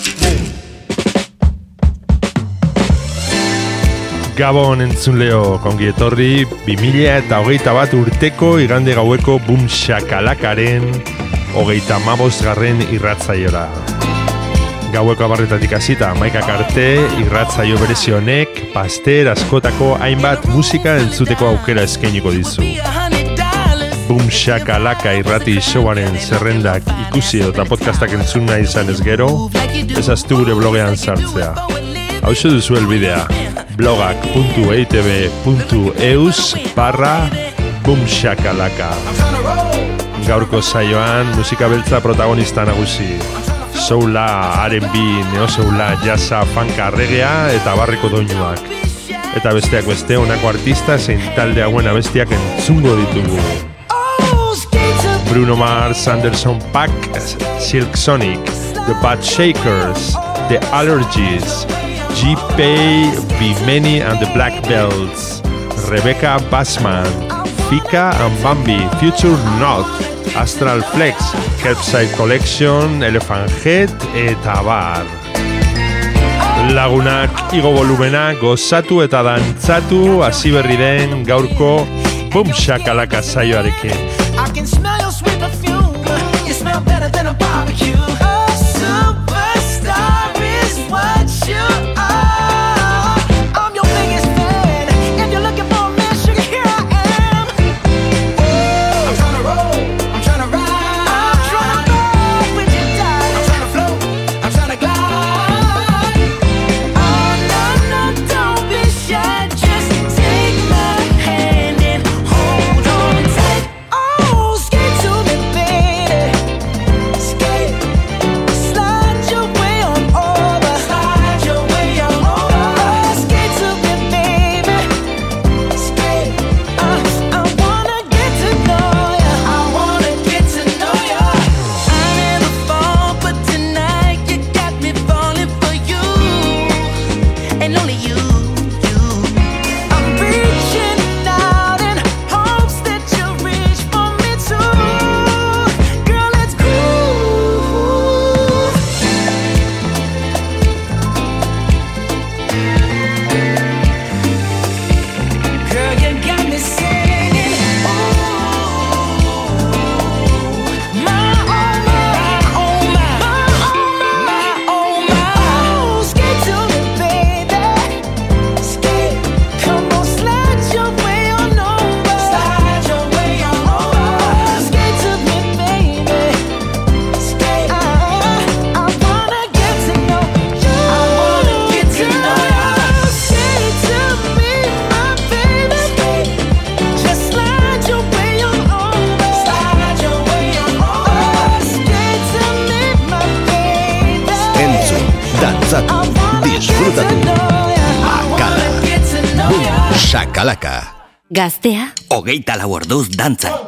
Gabon entzun leo, kongi etorri, 2000 eta hogeita bat urteko igande gaueko boom shakalakaren hogeita mabost garren irratzaiora. Gaueko abarretatik hasita maikak arte, irratzaio berezi honek, paster askotako hainbat musika entzuteko aukera eskainiko dizu. Boom shakalaka irrati showaren zerrendak ikusi eta podcastak entzun nahi izan ez gero, ezaztu gure blogean sartzea. Hau duzu elbidea, blogak.eitb.eus barra boomshakalaka. Gaurko saioan musika beltza protagonista nagusi. Soula, R&B, neosoula, jazza, fanka, regea eta barriko doinuak. Eta besteak beste honako artista zein talde hauen abestiak entzungo ditugu. Bruno Mars, Anderson Paak, Silk Sonic, The Bad Shakers, The Allergies, G-Pay, Bimeni and the Black Belts, Rebecca Bassman, Fika and Bambi, Future Not, Astral Flex, Kerbside Collection, Elephant Head eta bar. Lagunak igo volumena gozatu eta dantzatu hasi berri den gaurko Boom Shakalaka saioarekin. Gaztea. Hogeita lau orduz dantzan.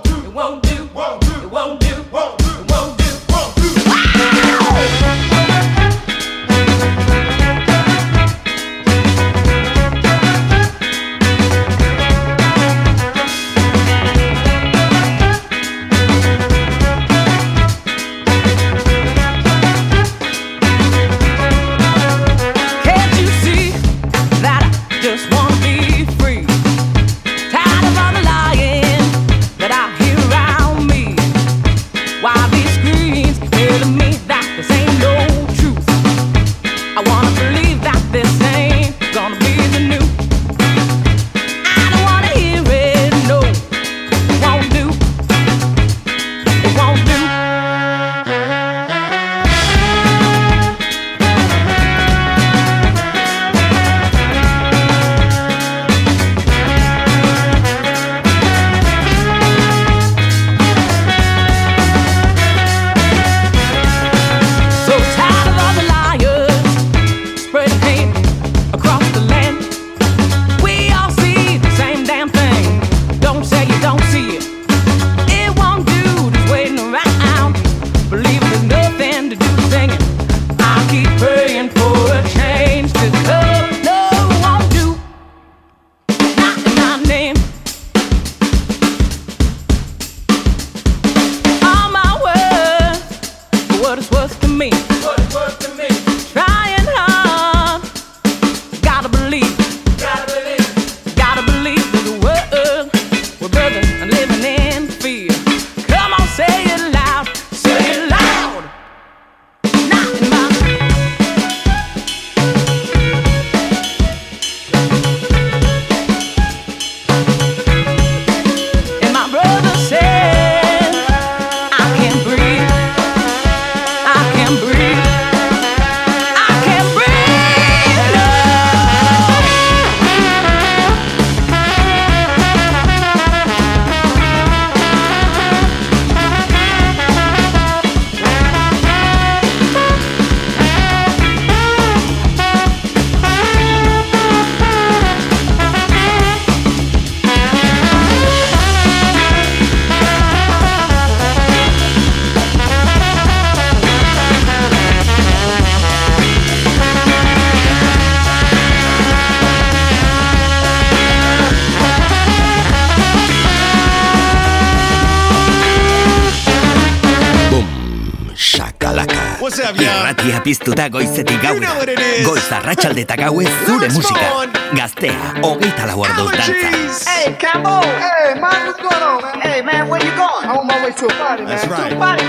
Piztuta goizetik gaura Goiza ratxaldeta gauez zure musika Gaztea, hogeita lau orduz dantza Hey, Cambo! Hey, man, what's going on, man? Hey, man, where you going? I'm on my way to a party, man. That's right. To a party.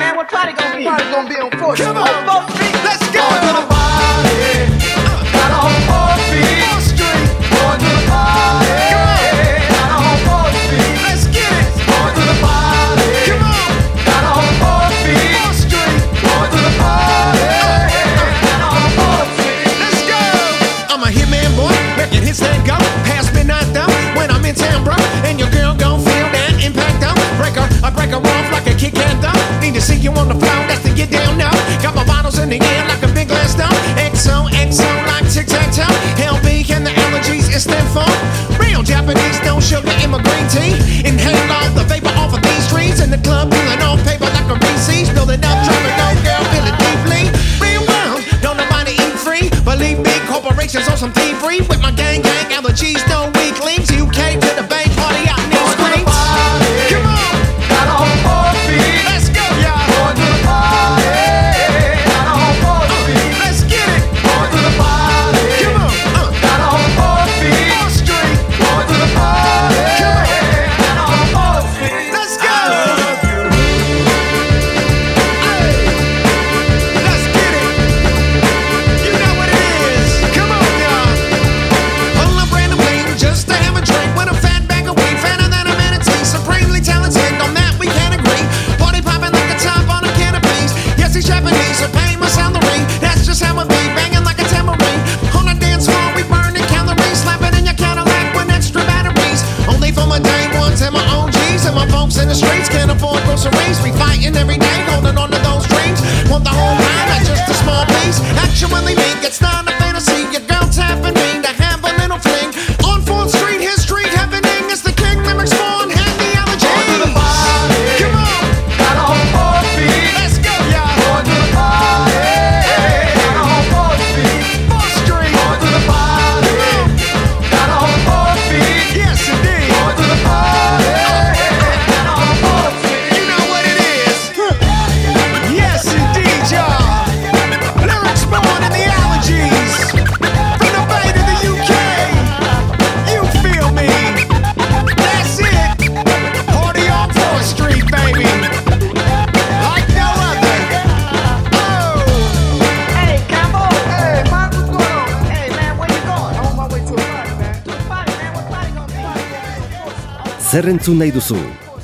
zer entzun nahi duzu?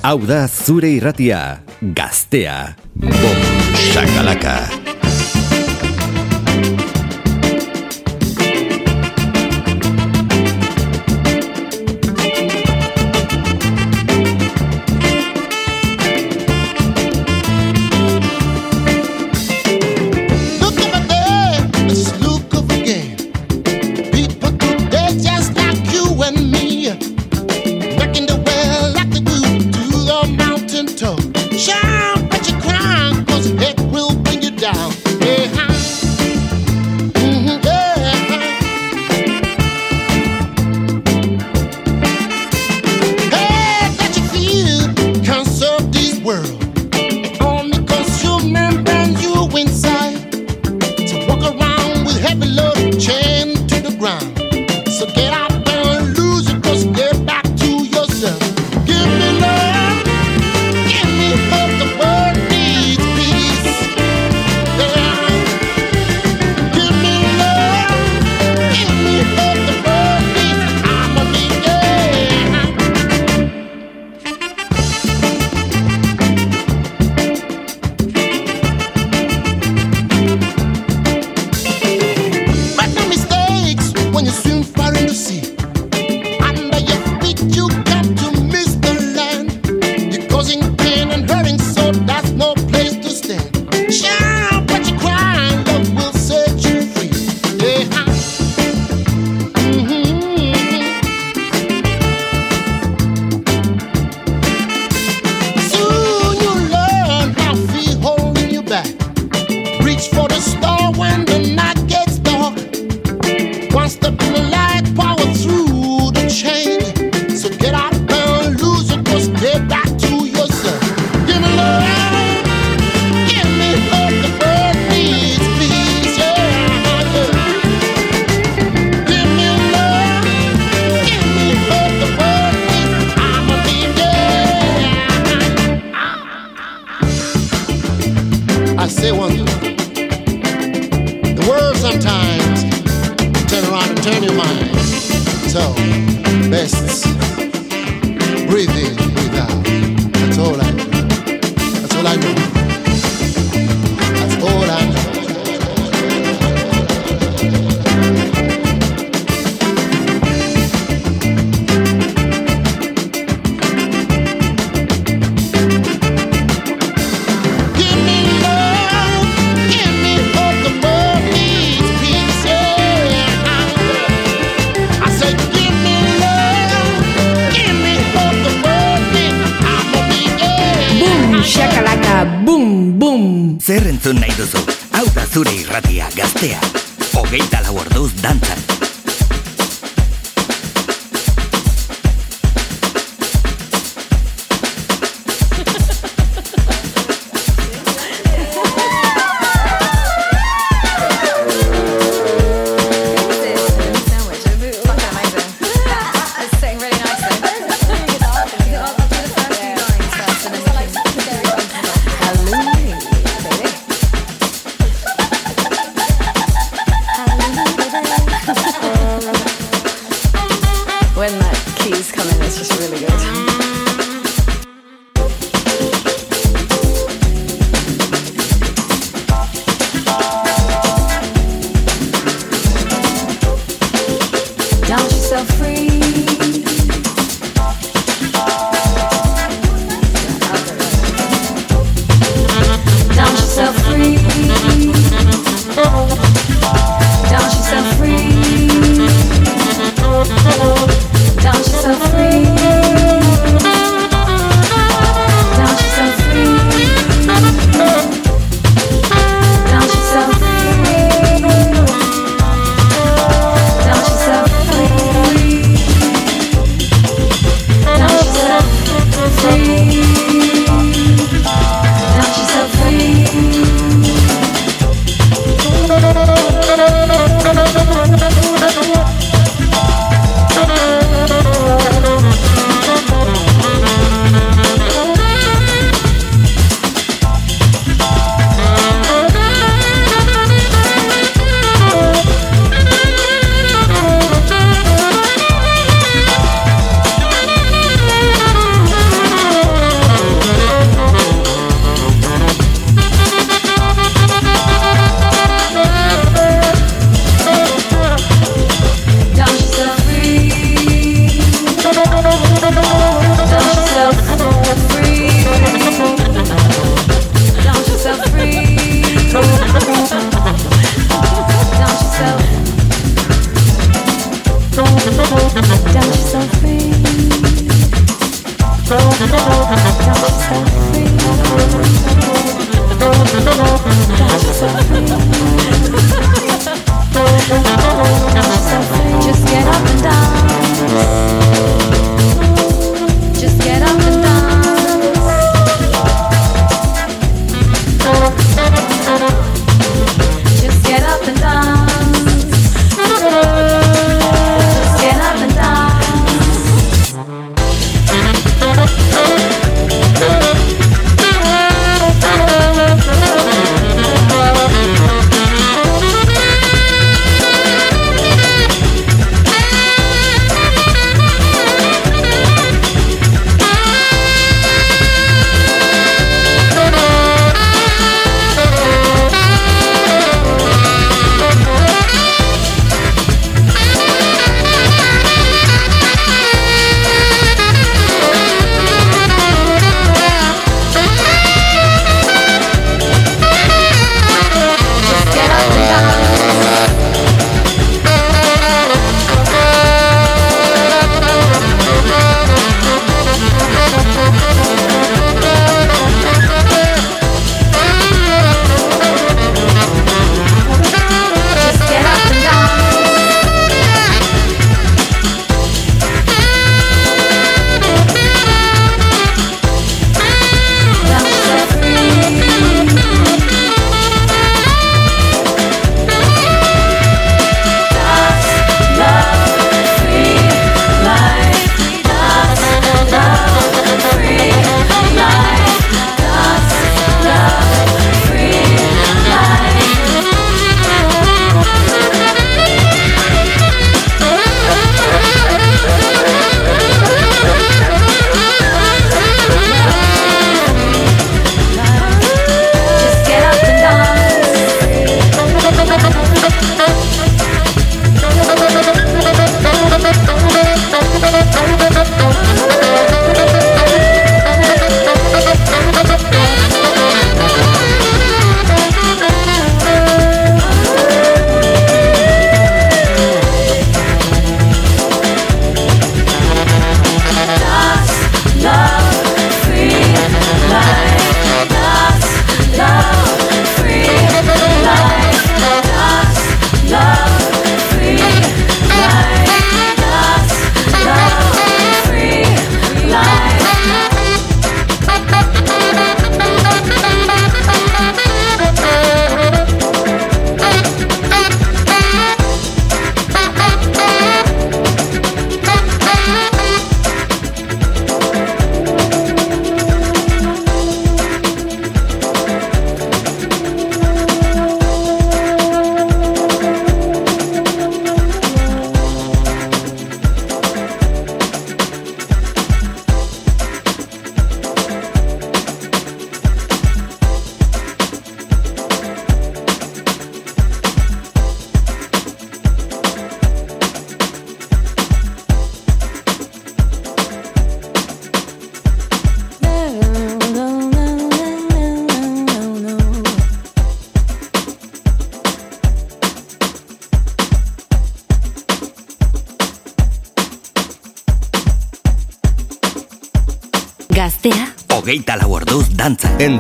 Hau da zure irratia, gaztea. Bom, shakalaka. Bom. shakalaka, bum, bum. Zer entzun nahi duzu, hau da zure irratia gaztea. Hogeita lau orduz dantzan,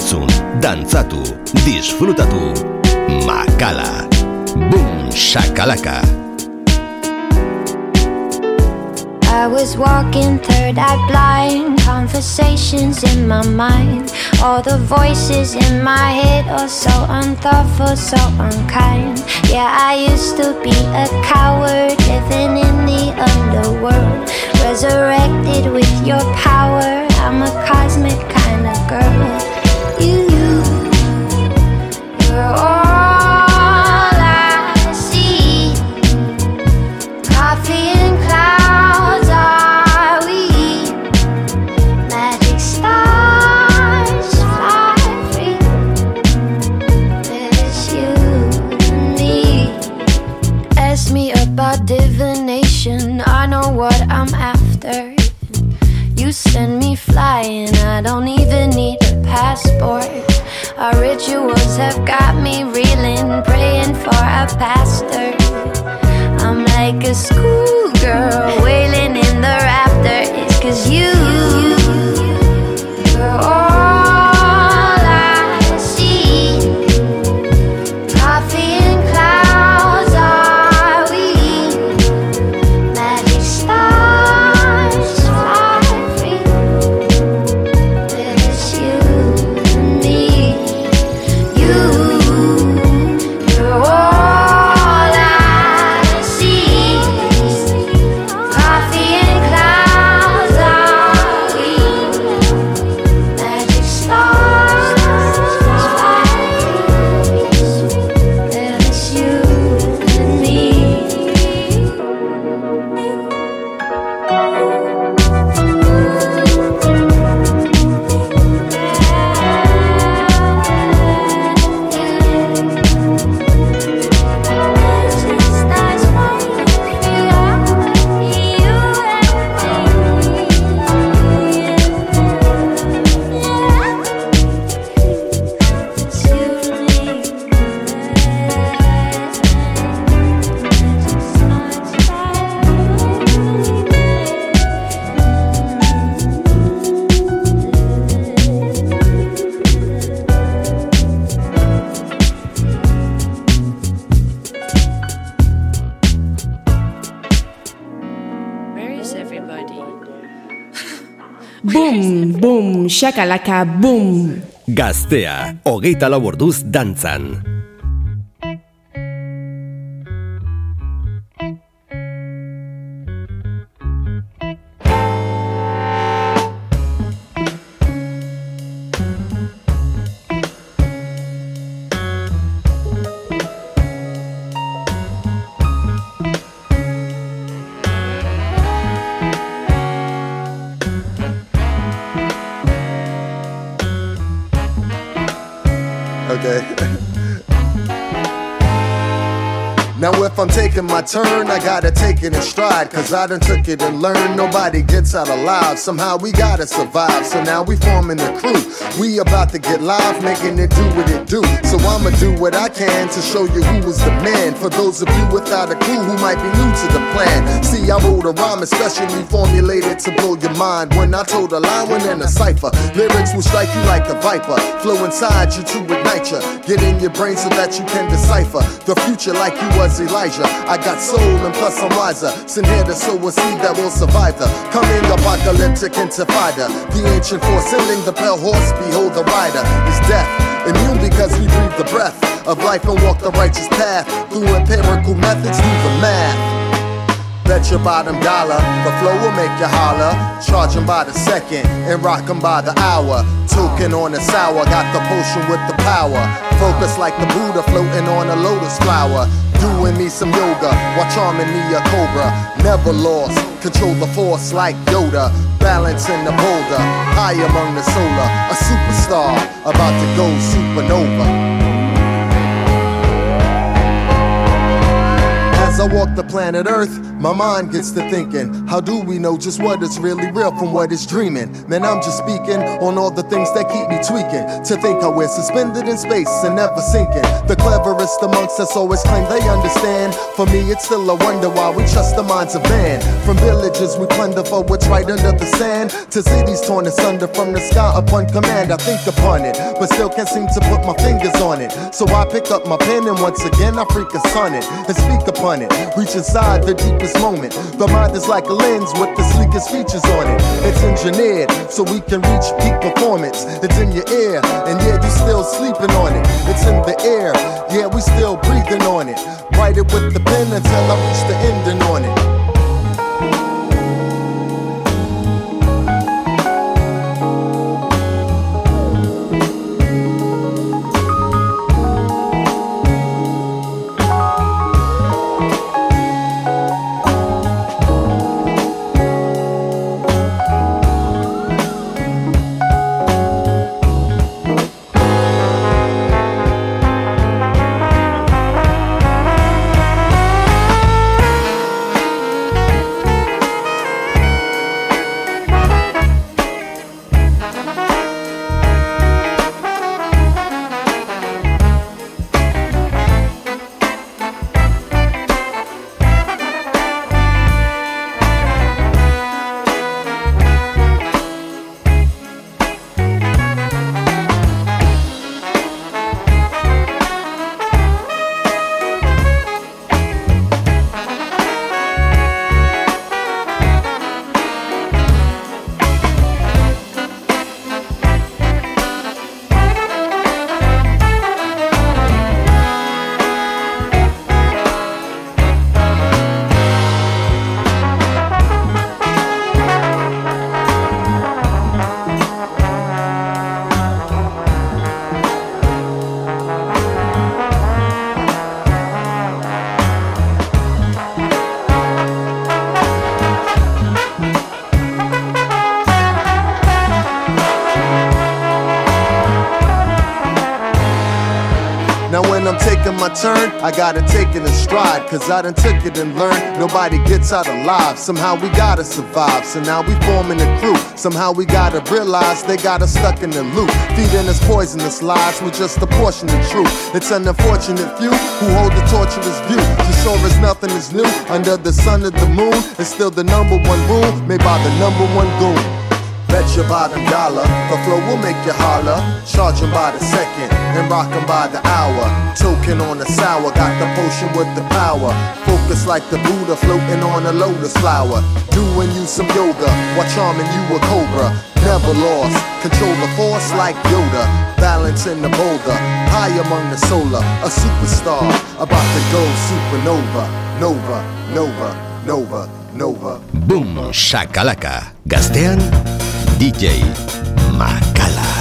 Entzun, dantzatu, disfrutatu. Makala. Boom, shakalaka. I was walking third eye blind, conversations in my mind. All the voices in my head are so unthoughtful, so unkind. Yeah, I used to be a coward living in the underworld. Resurrected with your power, I'm a cosmic kind of girl. Shakalaka, boom. Gaztea, hogeita lau orduz dantzan. Okay. Now if I'm taking my turn, I gotta take it in stride. Cause I done took it and learned nobody gets out alive. Somehow we gotta survive. So now we forming the crew. We about to get live, making it do what it do. So I'ma do what I can to show you who was the man. For those of you without a clue who might be new to the plan. See, I wrote a rhyme especially formulated to blow your mind. When I told a line, when in a cipher, lyrics will strike you like a viper. Flow inside you to ignite you. Get in your brain so that you can decipher the future like you was Elijah. I got soul and plus I'm wiser. Send here to sow a seed that will survive the coming apocalyptic intifada. The ancient force sending the pale horse. Behold, the rider is death. Immune because we breathe the breath of life and walk the righteous path through empirical methods, do the math. Bet your bottom dollar, the flow will make you holler. Charge 'em by the second and rock 'em by the hour. Token on the sour, got the potion with the power. Focus like the Buddha floating on a lotus flower. Doing me some yoga while charming me a cobra. Never lost, control the force like Yoda. Balancing the boulder, high among the solar. A superstar about to go supernova. As I walk the planet Earth, My mind gets to thinking, how do we know just what is really real from what is dreaming? Man, I'm just speaking on all the things that keep me tweaking. To think how we're suspended in space and never sinking. The cleverest amongst us always claim they understand. For me, it's still a wonder why we trust the minds of man. From villages we plunder for what's right under the sand, to cities torn asunder from the sky upon command. I think upon it, but still can't seem to put my fingers on it. So I pick up my pen and once again I freak a sonnet and speak upon it. Reach inside the deepest moment. The mind is like a lens with the sleekest features on it. It's engineered so we can reach peak performance. It's in your ear, and yeah, you're still sleeping on it. It's in the air, yeah, we still breathing on it. Write it with the pen until I reach the ending on it. My turn, I gotta take it in stride. Cause I done took it and learned nobody gets out alive. Somehow we gotta survive. So now we forming a crew. Somehow we gotta realize they got us stuck in the loop. Feeding us poisonous lies with just a portion of truth. It's an unfortunate few who hold the torturous view. Just sure as nothing is new under the sun of the moon. It's still the number one rule made by the number one goon. Bet your bottom dollar, the flow will make you holler. Charge 'em by the second and rock 'em by the hour. Token on the sour, got the potion with the power. Focus like the Buddha floating on a lotus flower. Doing you some yoga while charming you a cobra. Never lost, control the force like Yoda. Balance in the boulder, high among the solar. A superstar about to go supernova. Nova, Nova, Nova, Nova. Boom Shakalaka. Gaztean, DJ Macala.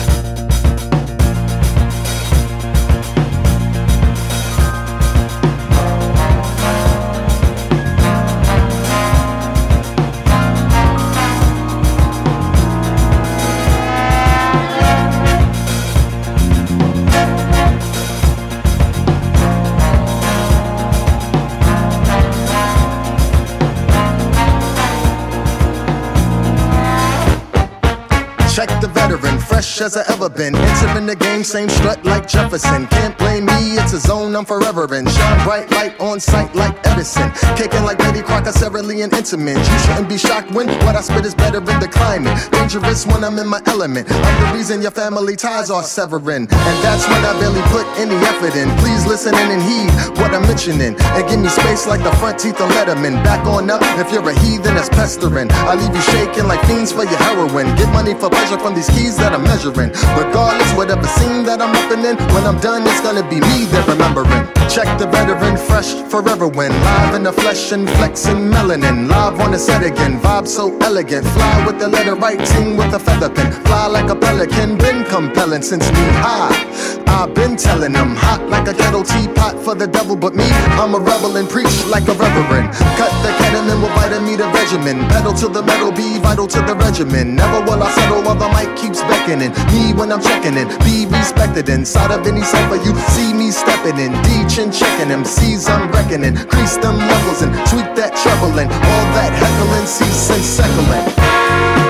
Fresh as I ever been. Entering the game, same strut like Jefferson. Can't blame me, it's a zone I'm forever in. Shine bright light on sight like Edison. Kicking like Betty Crocker, Cereally and Intimate. You shouldn't be shocked when what I spit is better in the climate. Dangerous when I'm in my element. I'm the reason your family ties are severing. And that's when I barely put any effort in. Please listen in and heed what I'm mentioning. And give me space like the front teeth of Letterman. Back on up if you're a heathen that's pestering. I leave you shaking like fiends for your heroin. Get money for pleasure from these keys that I'm measuring. Regardless, whatever scene that I'm upping in, when I'm done, it's gonna be me they're remembering. Check the veteran, fresh forever when live in the flesh and flexing melanin. Live on the set again, vibe so elegant. Fly with the letter right, team with a feather pen. Fly like a pelican, been compelling since knee high. I've been telling them, hot like a kettle teapot for the devil, but me, I'm a rebel and preach like a reverend. Cut the ketamine with vitamin the regimen. Pedal to the metal, be vital to the regimen. Never will I settle while the mic keeps beckoning. Me when I'm checking in, be respected inside of any cipher. You see me stepping in, D chin checking C's I'm reckoning. Crease them levels and tweak that treble and all that heckling, cease and settling.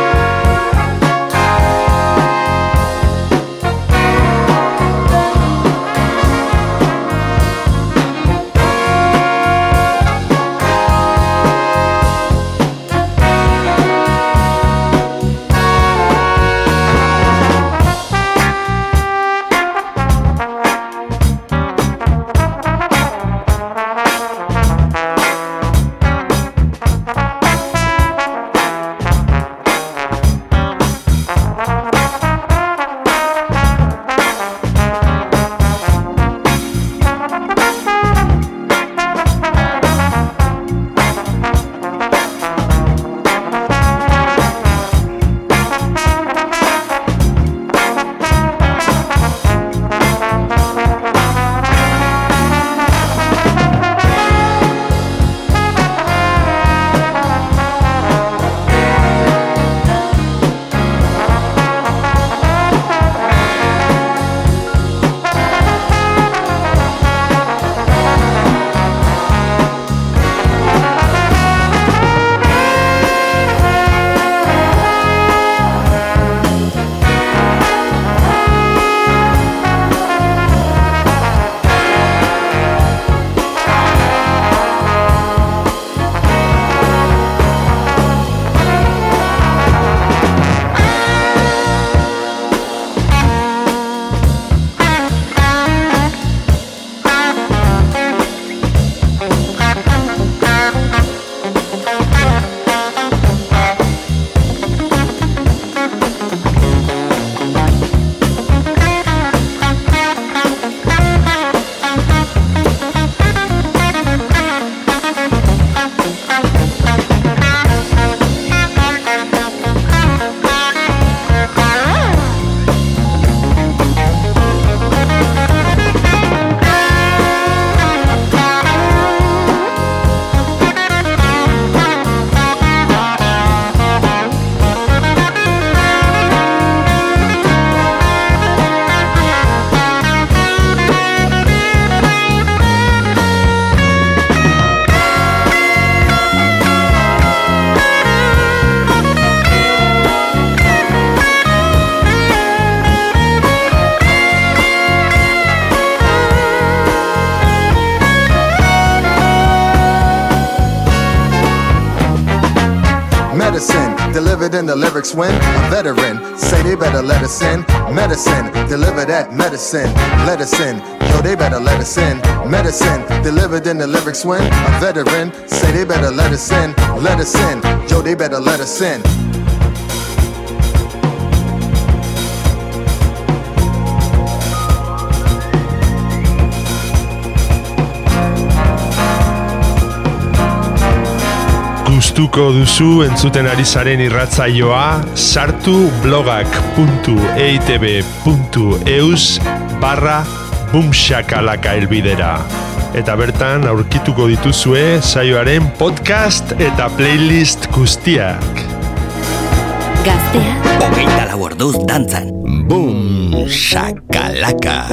In the lyrics when a veteran say they better let us in. Medicine deliver that medicine, let us in. Yo, they better let us in. Medicine delivered in the lyrics when a veteran say they better let us in, let us in. Yo, they better let us in. Gustuko duzu entzuten ari zaren irratzaioa sartu blogak.eitb.eus barra bumxakalaka elbidera. Eta bertan aurkituko dituzue saioaren podcast eta playlist guztiak. Gaztea, hogeita lau orduz dantzan. Boom, shakalaka.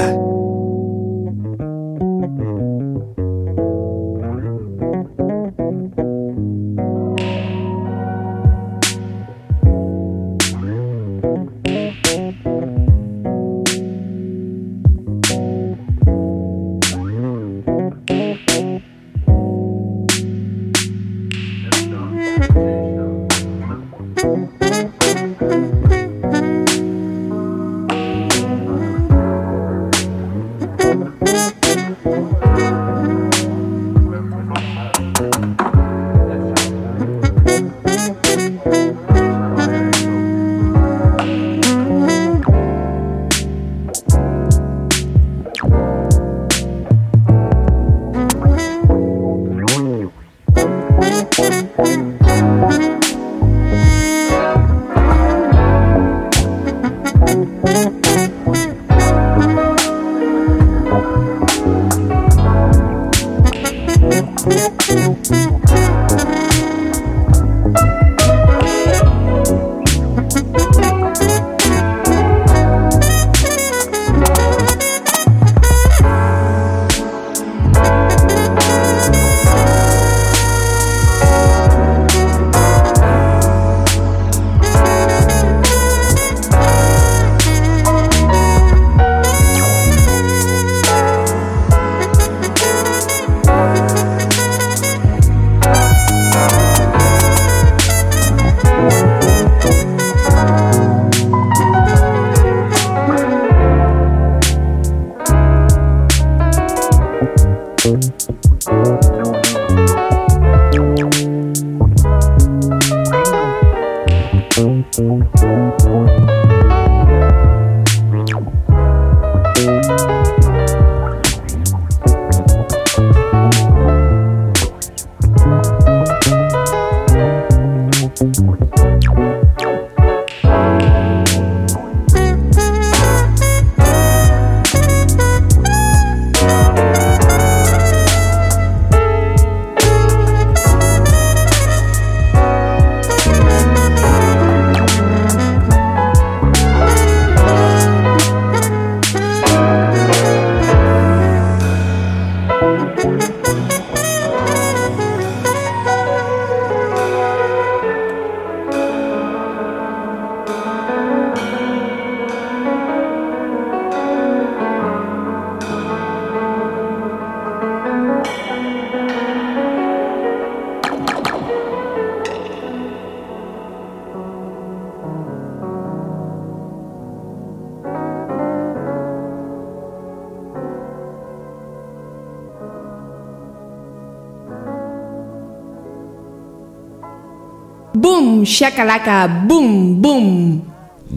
Shakalaka, boom, boom.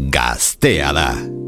Gaztea da.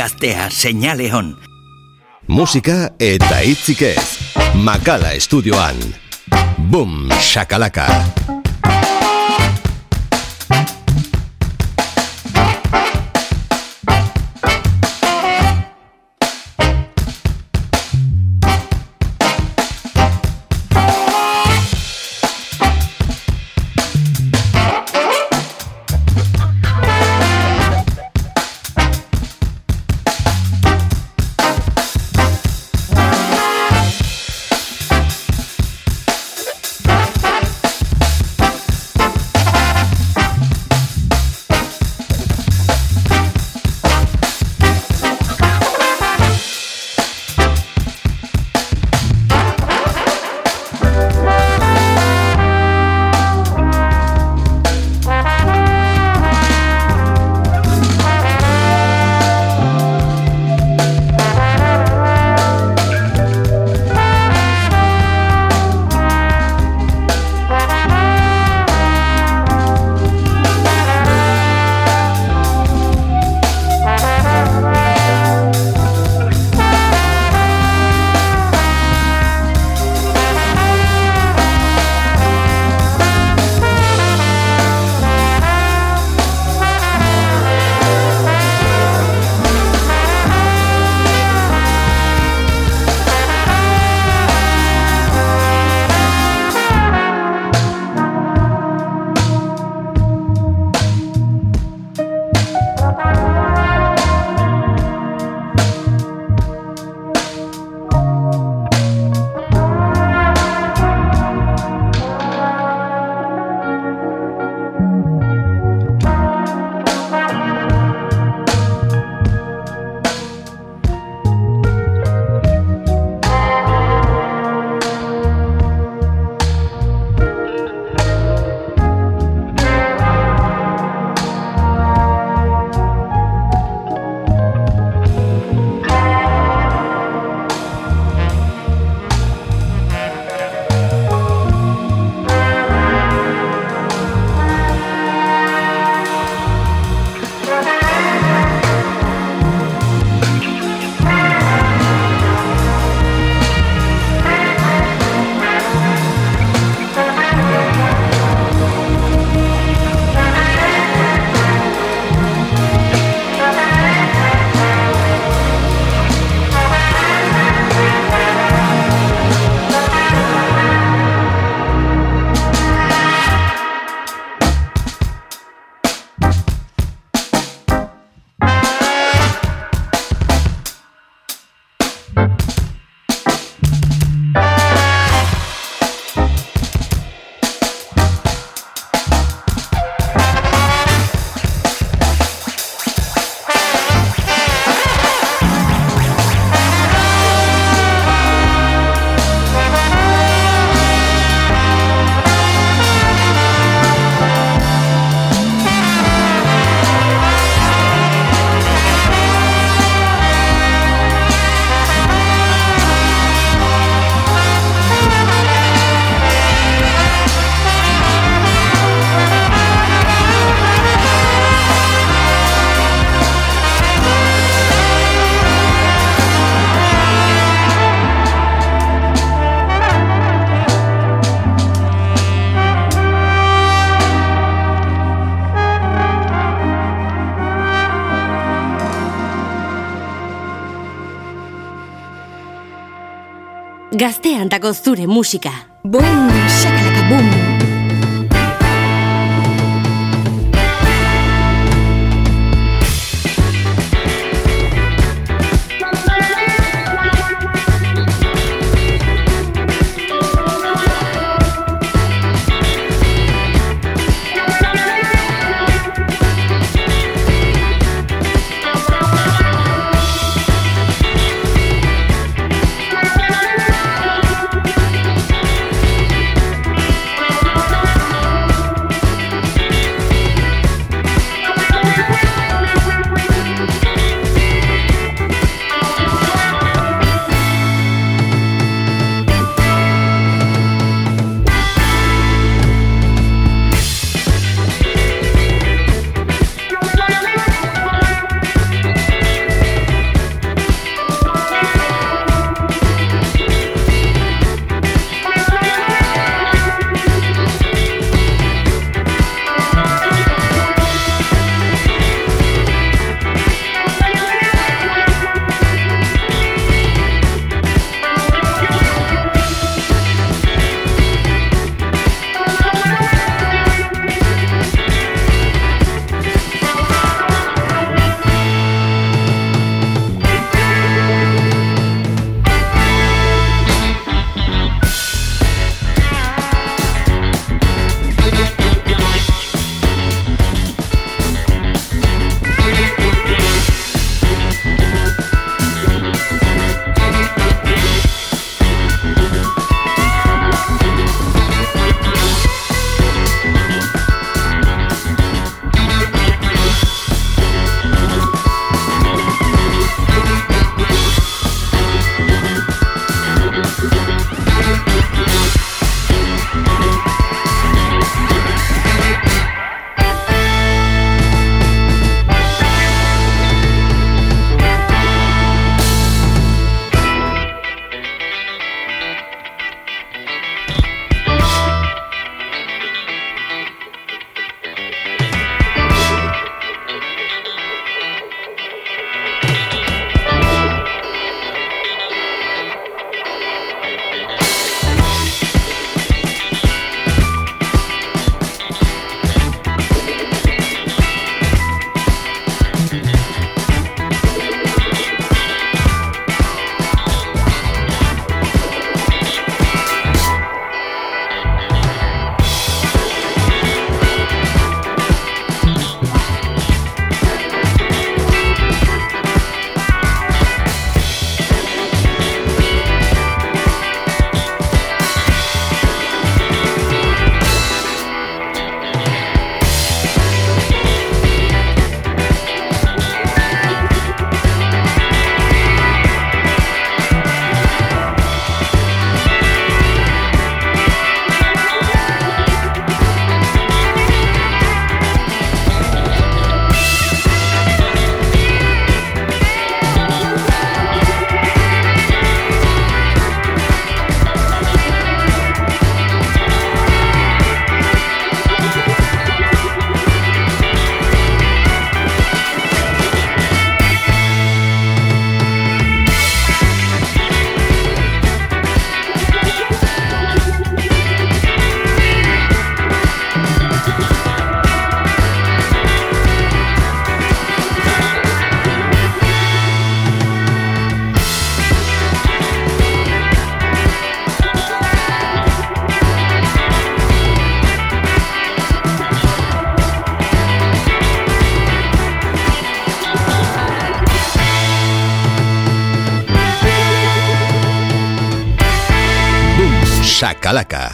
Gaztea seinale hon. Musika eta hitzik ez. Makala estudioan. Boom, shakalaka. Gazteantako zure musika.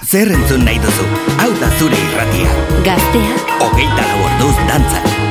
Zer entzun nahi duzu? Hau da zure irratia. Gaztea. Hogeita lau orduz dantzan.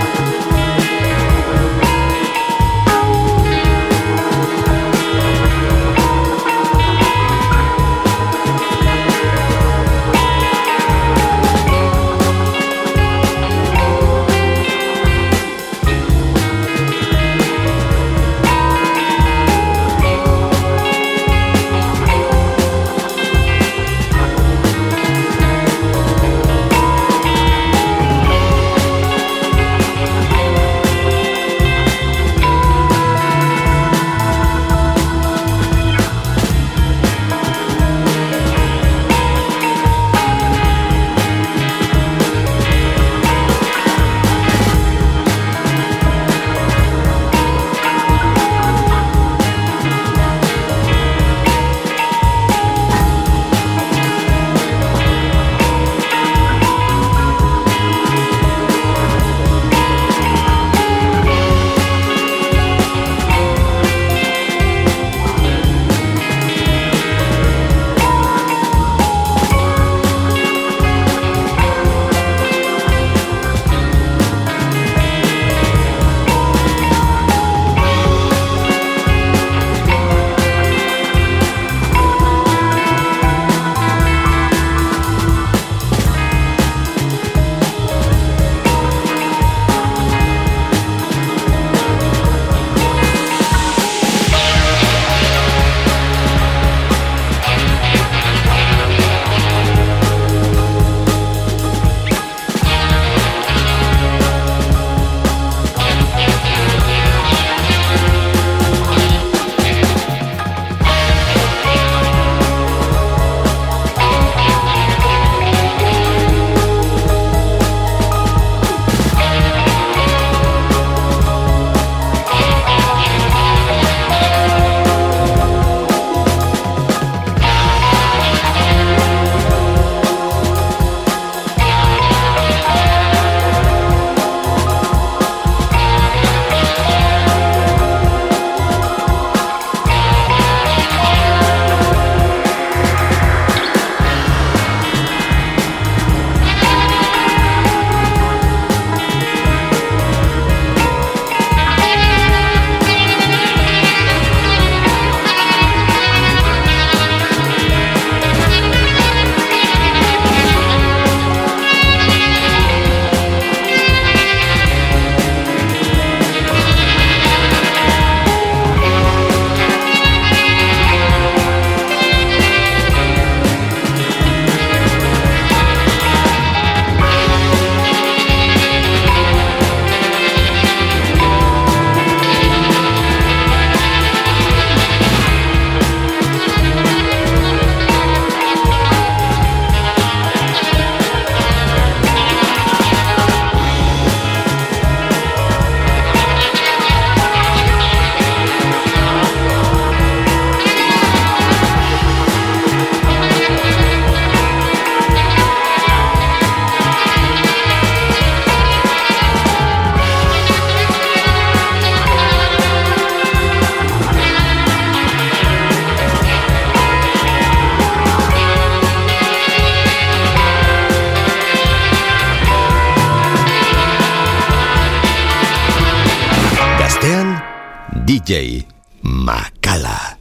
DJ Macala.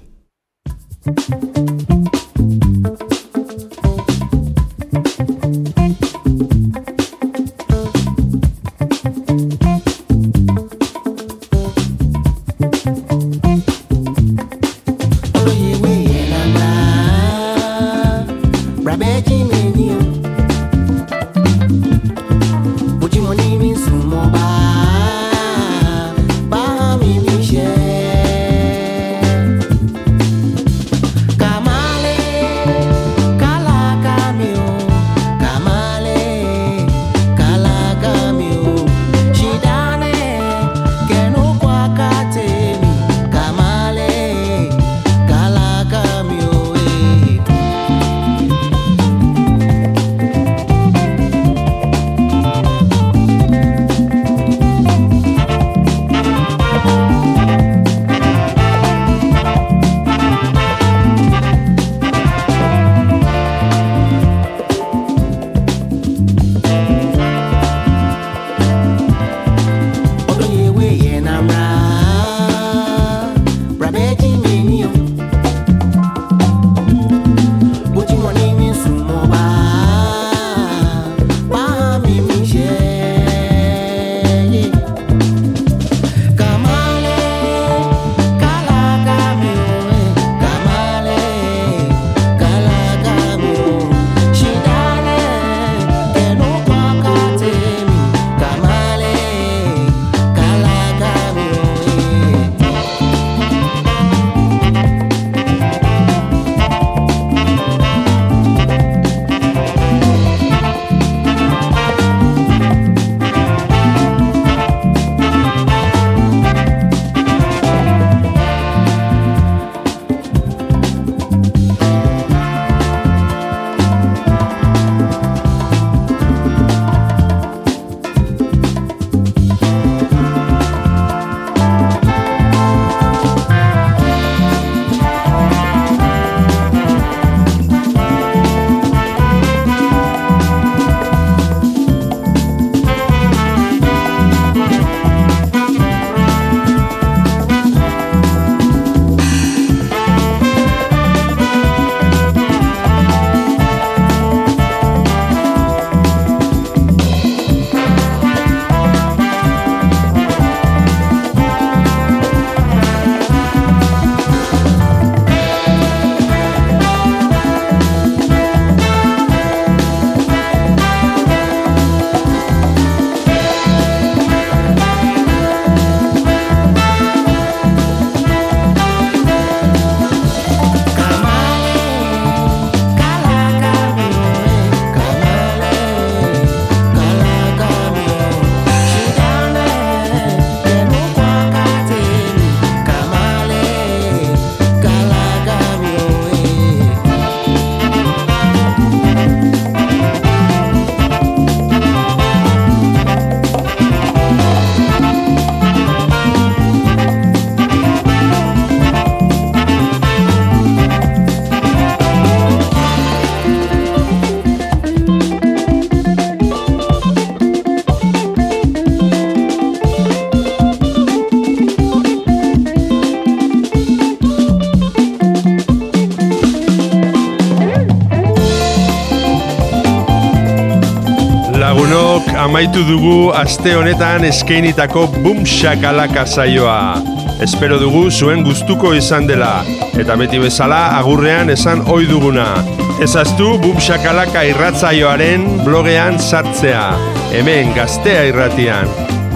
amaitu dugu aste honetan eskeinitako bumxakalaka saioa. Espero dugu zuen gustuko izan dela, eta beti bezala agurrean esan ohi duguna. Ezaztu bumxakalaka irratzaioaren blogean sartzea, hemen gaztea irratian.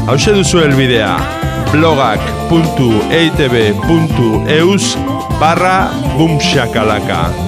Hau duzu helbidea, blogak.eitb.eus barra bumxakalaka.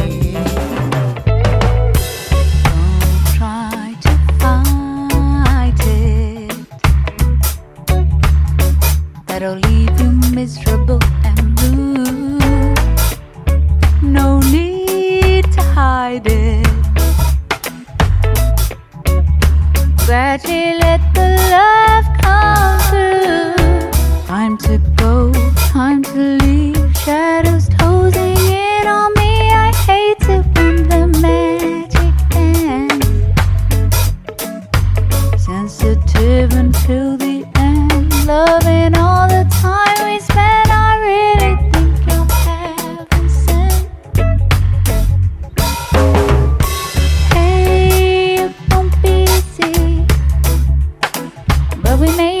we made